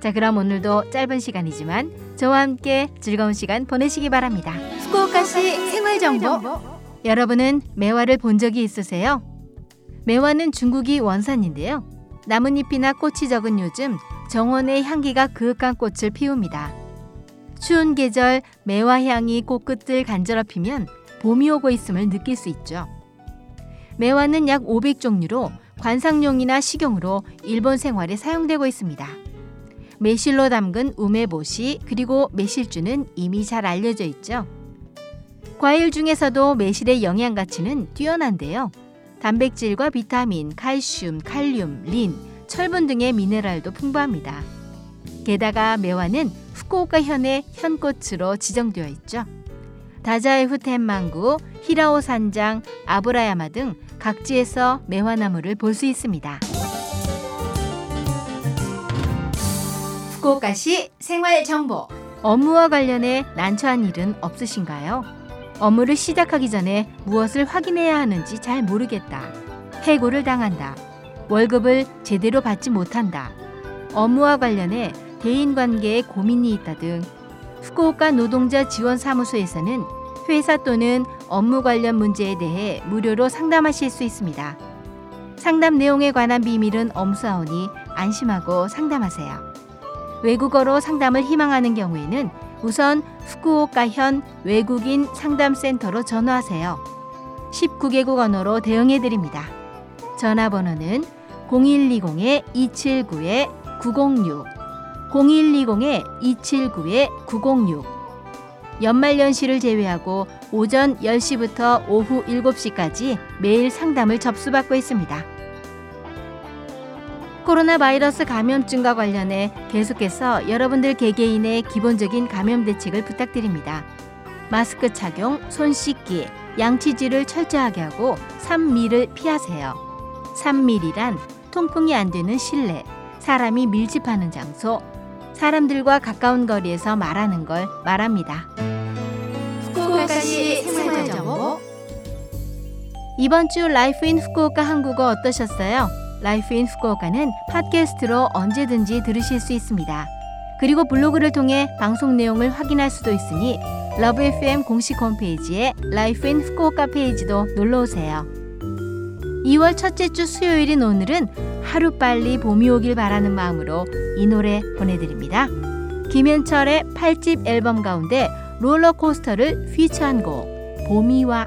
자, 그럼 오늘도 짧은 시간이지만 저와 함께 즐거운 시간 보내시기 바랍니다. 후쿠오카시 생활 정보. 여러분은 매화를 본 적이 있으세요? 매화는 중국이 원산인데요. 나뭇잎이나 꽃이 적은 요즘 정원의 향기가 그윽한 꽃을 피웁니다. 추운 계절 매화 향이 꽃끝을 간절럽히면 봄이 오고 있음을 느낄 수 있죠. 매화는 약 500종류로 관상용이나 식용으로 일본 생활에 사용되고 있습니다. 매실로 담근 우메보시 그리고 매실주는 이미 잘 알려져 있죠. 과일 중에서도 매실의 영양 가치는 뛰어난데요. 단백질과 비타민, 칼슘, 칼륨, 린, 철분 등의 미네랄도 풍부합니다. 게다가 매화는 후쿠오카 현의 현꽃으로 지정되어 있죠. 다자이후 텐망구, 히라오 산장, 아브라야마 등 각지에서 매화나무를 볼 수 있습니다. 후쿠오카시 생활 정보. 업무와 관련해 난처한 일은 없으신가요? 업무를 시작하기 전에 무엇을 확인해야 하는지 잘 모르겠다. 해고를 당한다. 월급을 제대로 받지 못한다. 업무와 관련해 대인 관계에 고민이 있다 등 후쿠오카 노동자 지원 사무소에서는 회사 또는 업무 관련 문제에 대해 무료로 상담하실 수 있습니다. 상담 내용에 관한 비밀은 엄수하오니 안심하고 상담하세요. 외국어로 상담을 희망하는 경우에는 우선 후쿠오카현 외국인 상담센터로 전화하세요. 19개국 언어로 대응해 드립니다. 전화번호는 0120-279-906 0120-279-906 연말연시를 제외하고 오전 10시부터 오후 7시까지 매일 상담을 접수받고 있습니다. 코로나 바이러스 감염증과 관련해 계속해서 여러분들 개개인의 기본적인 감염 대책을 부탁드립니다. 마스크 착용, 손 씻기, 양치질을 철저하게 하고 3미를 피하세요. 3밀이란 통풍이 안 되는 실내, 사람이 밀집하는 장소, 사람들과 가까운 거리에서 말하는 걸 말합니다. 후쿠오카시 생활정보 이번 주 Life in Fukuoka 한국어 어떠셨어요? Life in Fukuoka는 팟캐스트로 언제든지 들으실 수 있습니다. 그리고 블로그를 통해 방송 내용을 확인할 수도 있으니 Love FM 공식 홈페이지에 Life in Fukuoka 페이지도 놀러 오세요. 2월 첫째 주 수요일인 오늘은 하루빨리 봄이 오길 바라는 마음으로 이 노래 보내드립니다. 김현철의 8집 앨범 가운데 롤러코스터를 피처한 곡 봄이 와.